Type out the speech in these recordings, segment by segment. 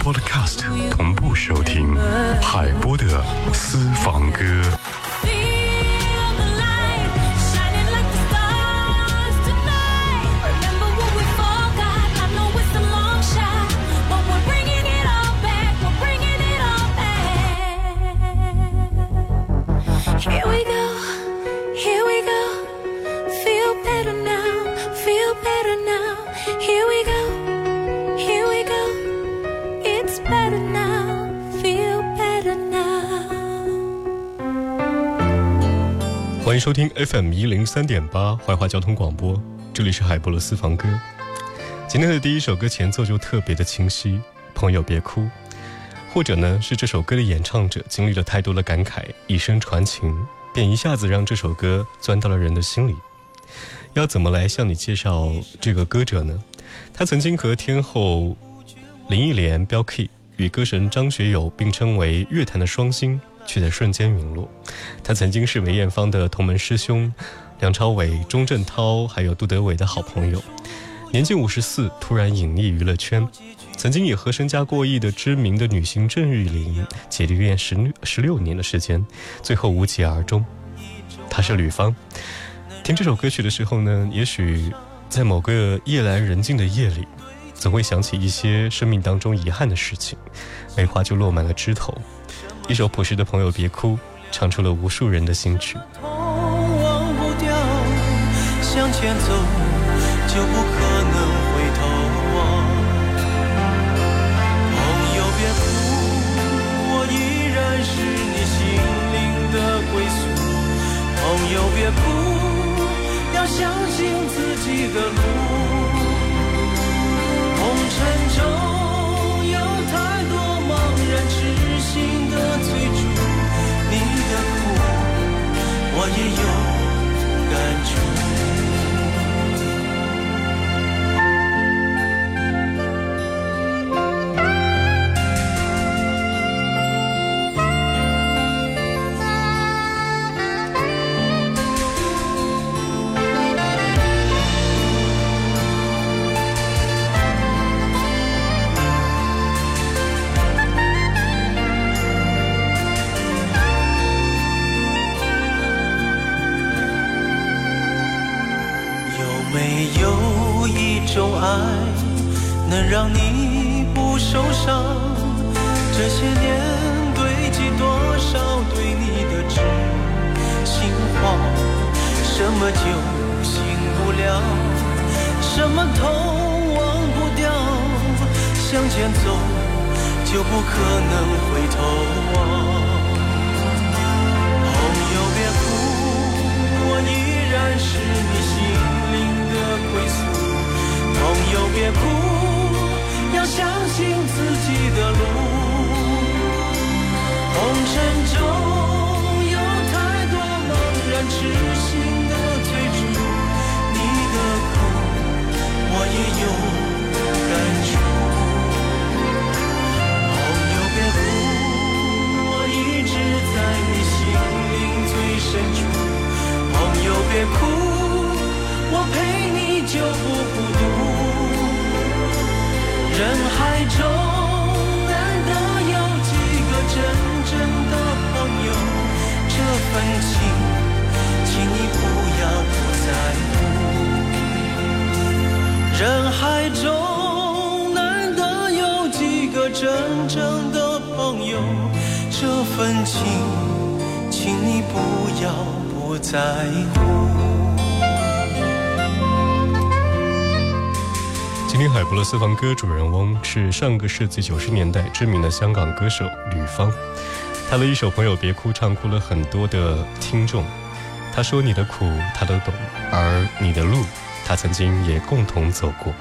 Podcast 同步收听海波的私房歌。收听 FM 一零三点八怀化交通广播，这里是海波的私房歌。今天的第一首歌前奏就特别的清晰，朋友别哭。或者呢，是这首歌的演唱者经历了太多的感慨，以声传情，便一下子让这首歌钻到了人的心里。要怎么来向你介绍这个歌者呢？他曾经和天后林忆莲、标 K 与歌神张学友并称为乐坛的双星。却在瞬间陨落，他曾经是梅艳芳的同门师兄，梁朝伟、钟镇涛，还有杜德伟的好朋友。年近五十四，突然隐匿娱乐圈。曾经也和身家过亿的知名的女星郑玉玲姐弟恋十十六年的时间，最后无疾而终。他是吕方。听这首歌曲的时候呢，也许在某个夜阑人静的夜里，总会想起一些生命当中遗憾的事情。梅花就落满了枝头。一首朴实的朋友别哭，唱出了无数人的心曲。痛忘不掉，向前走，就不可能回头望。朋友别哭，我依然是你心灵的归宿。朋友别哭，要相信自己的路。红尘中。我也有。头忘不掉，向前走就不可能回头望。朋友别哭，我依然是你心灵的归宿。朋友别哭，要相信自己的路。红尘中有太多茫然痴心。我也有感触，朋友别哭，我一直在你心灵最深处。朋友别哭。人海中难得有几个真正的朋友，这份情，请你不不要在乎。今天海博的私房歌》，主人翁是上个世纪九十年代知名的香港歌手吕方。他的一首《朋友别哭》唱哭了很多的听众。他说：“你的苦，他都懂；而你的路，”他曾经也共同走过。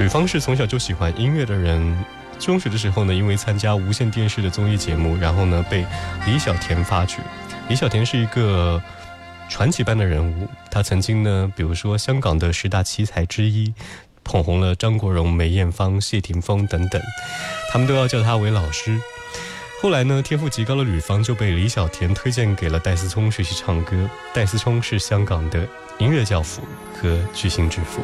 吕方是从小就喜欢音乐的人。中学的时候呢，因为参加无线电视的综艺节目，然后呢被李小田发掘。李小田是一个传奇般的人物。他曾经呢，比如说香港的十大奇才之一，捧红了张国荣、梅艳芳、谢霆锋等等，他们都要叫他为老师。后来呢，天赋极高的吕方就被李小田推荐给了戴思聪学习唱歌。戴思聪是香港的。音乐教父和巨星之父。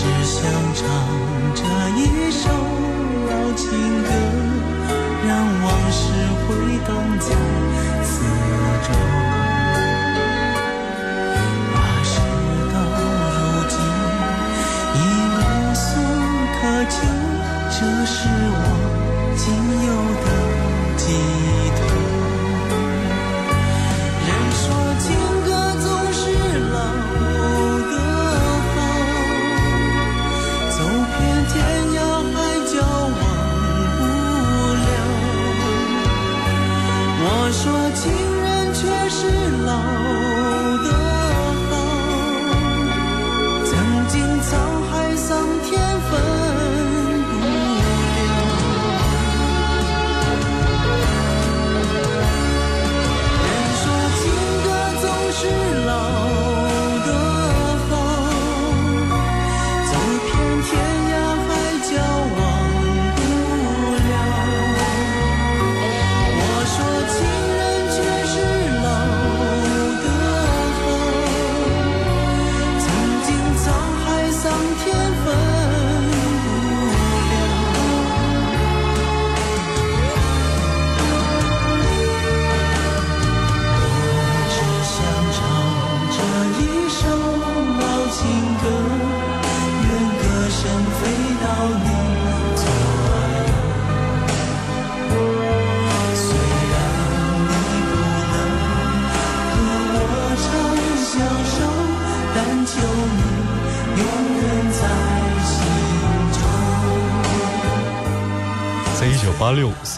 只想唱这一首老情歌，让往事回荡在四周。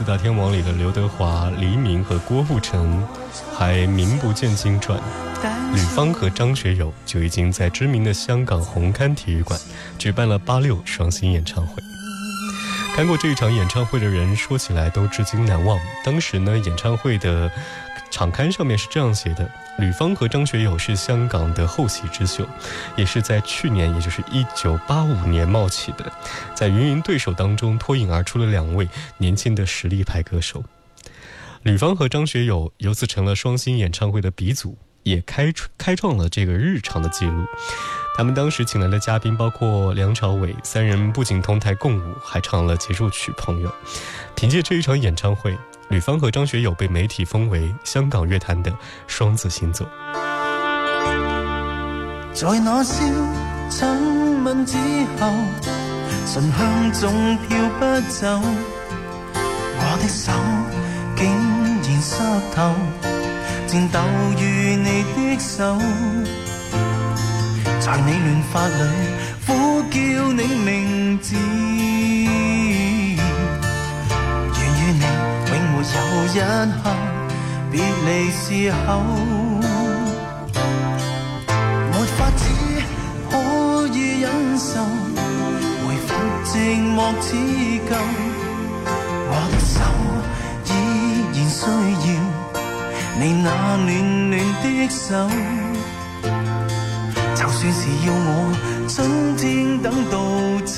四大天王里的刘德华、黎明和郭富城，还名不见经传；吕方和张学友就已经在知名的香港红磡体育馆举办了八六双星演唱会。看过这一场演唱会的人，说起来都至今难忘。当时呢，演唱会的。场刊上面是这样写的：吕方和张学友是香港的后起之秀，也是在去年，也就是一九八五年冒起的，在芸芸对手当中脱颖而出的两位年轻的实力派歌手。吕方和张学友由此成了双星演唱会的鼻祖，也开开创了这个日常的记录。他们当时请来的嘉宾包括梁朝伟，三人不仅同台共舞，还唱了结束曲《朋友》。凭借这一场演唱会。吕方和张学友被媒体封为香港乐坛的双子星座在那宵亲吻之后唇香总飘不走我的手竟然湿透战斗于你的手在你乱发里呼叫你名字一刻别离时候，没法子可以忍受，回复寂寞救。我的手依然需要你那暖暖的手，就算是要我春天等到。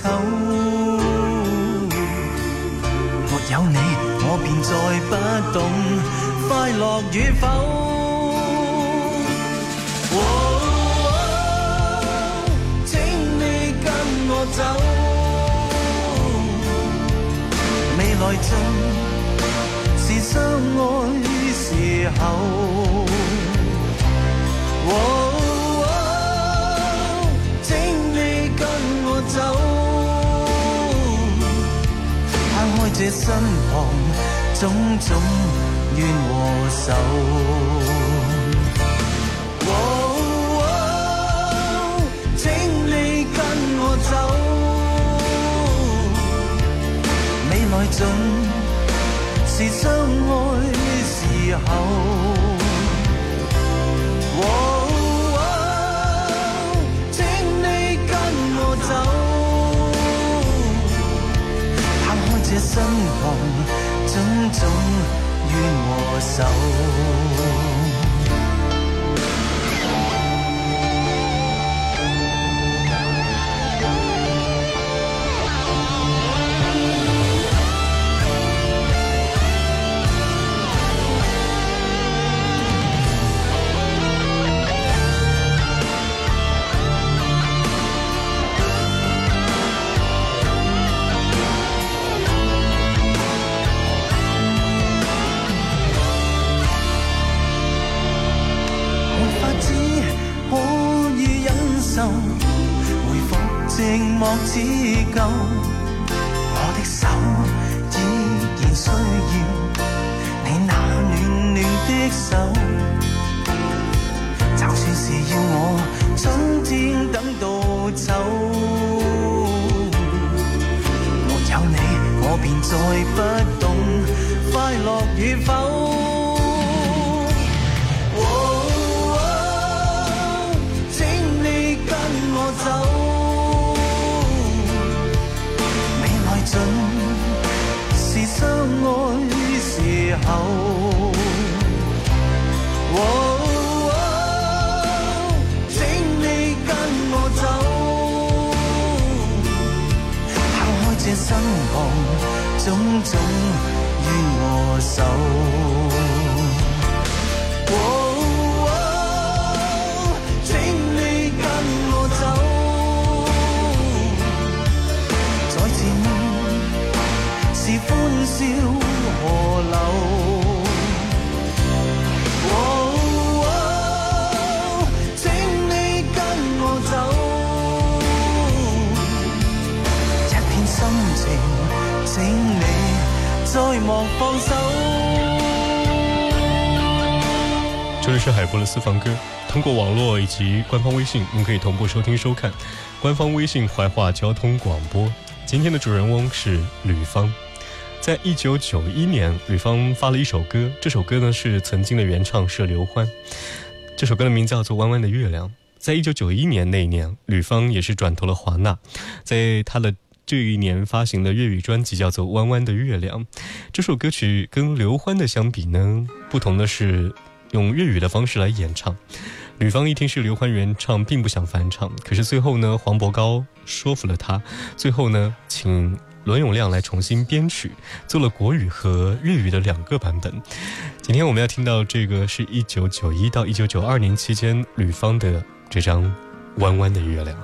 再不懂快乐与否。哦，请你跟我走。未来尽是相爱时候。哦，请你跟我走。摊开这身旁。种种怨和愁。喔，请你跟我走。未来尽是相爱时候。喔，请你跟我走。摊开这身旁。种种冤和仇。海波的私房歌，通过网络以及官方微信，您可以同步收听收看。官方微信怀化交通广播。今天的主人翁是吕方。在一九九一年，吕方发了一首歌，这首歌呢是曾经的原唱是刘欢。这首歌的名字叫做《弯弯的月亮》。在一九九一年那一年，吕方也是转投了华纳，在他的这一年发行的粤语专辑叫做《弯弯的月亮》。这首歌曲跟刘欢的相比呢，不同的是。用粤语的方式来演唱，吕方一听是刘欢原唱，并不想翻唱。可是最后呢，黄伯高说服了他，最后呢，请伦永亮来重新编曲，做了国语和粤语的两个版本。今天我们要听到这个，是一九九一到一九九二年期间吕方的这张《弯弯的月亮》。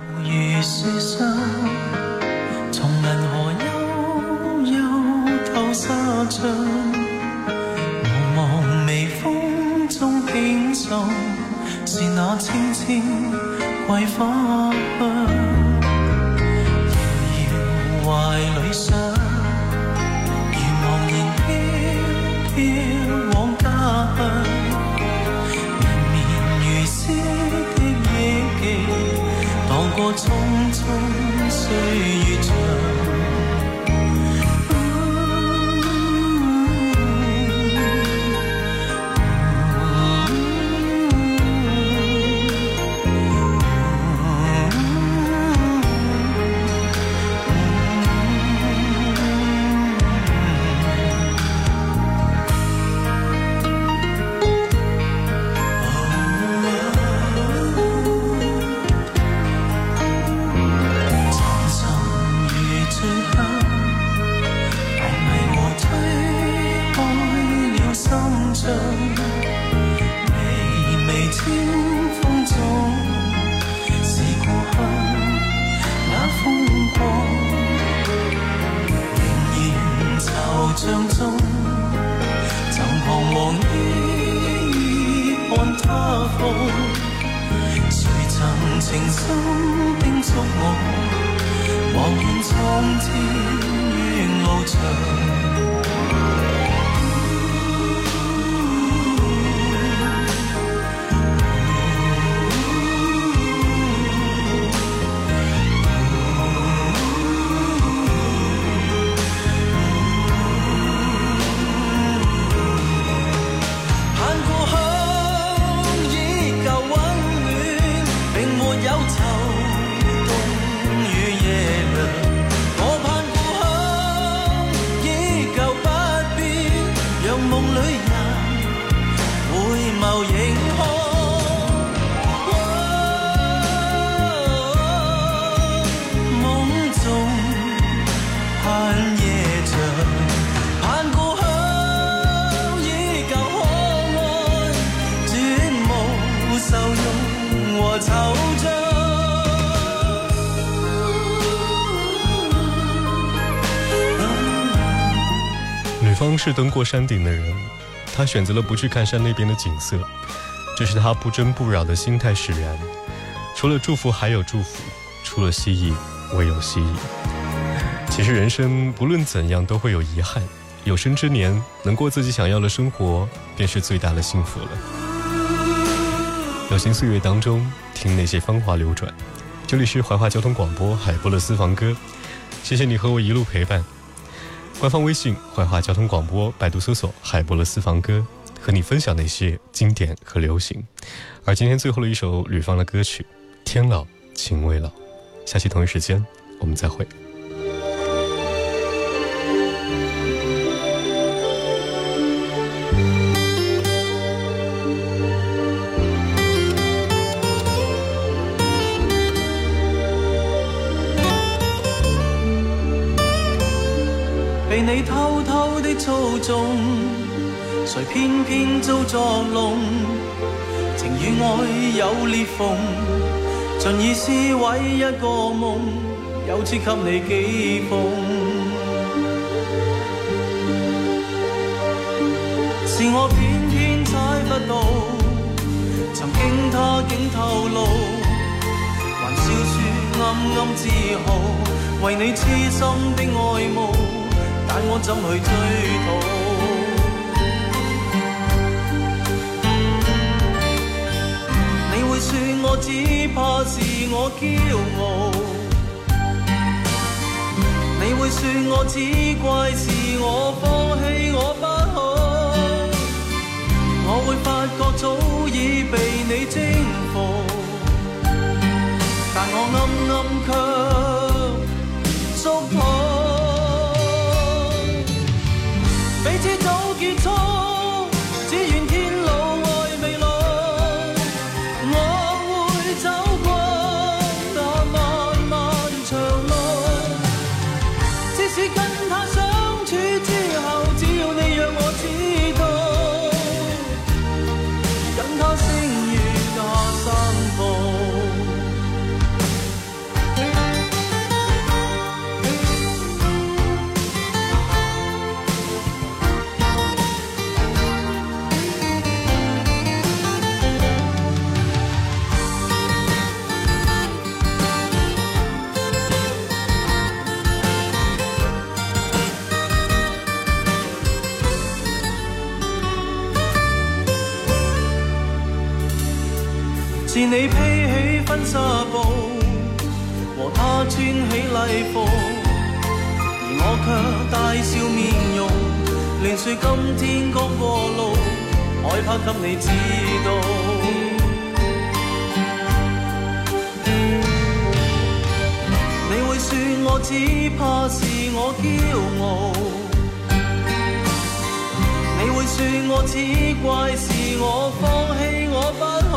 悠悠送是那青青桂花香，遥遥怀里想，如茫然飘飘往家乡，绵绵如丝的忆记，荡过匆匆岁月。是登过山顶的人，他选择了不去看山那边的景色，这是他不争不扰的心态使然。除了祝福，还有祝福；除了蜥蜴，唯有蜥蜴。其实人生不论怎样都会有遗憾，有生之年能过自己想要的生活，便是最大的幸福了。有心岁月当中，听那些芳华流转。这里是怀化交通广播海波的私房歌，谢谢你和我一路陪伴。官方微信“怀化交通广播”，百度搜索“海波的私房歌”，和你分享那些经典和流行。而今天最后的一首吕方的歌曲《天老情未老》，下期同一时间我们再会。操纵，谁偏偏遭作弄？情与爱有裂缝，尽已撕毁一个梦，又赐给你寄奉。是我偏偏猜不到，曾经他竟透露，还笑说暗暗自豪，为你痴心的爱慕。我怎去追讨？你会说我只怕是我骄傲，你会说我只怪是我放弃我不好，我会发觉早已被你征服，但我暗暗却。是你披起婚纱布，和他穿起礼服，而我却带笑面容，连说今天刚过路，害怕给你知道。你会说我只怕是我骄傲，你会说我只怪是我放弃我不。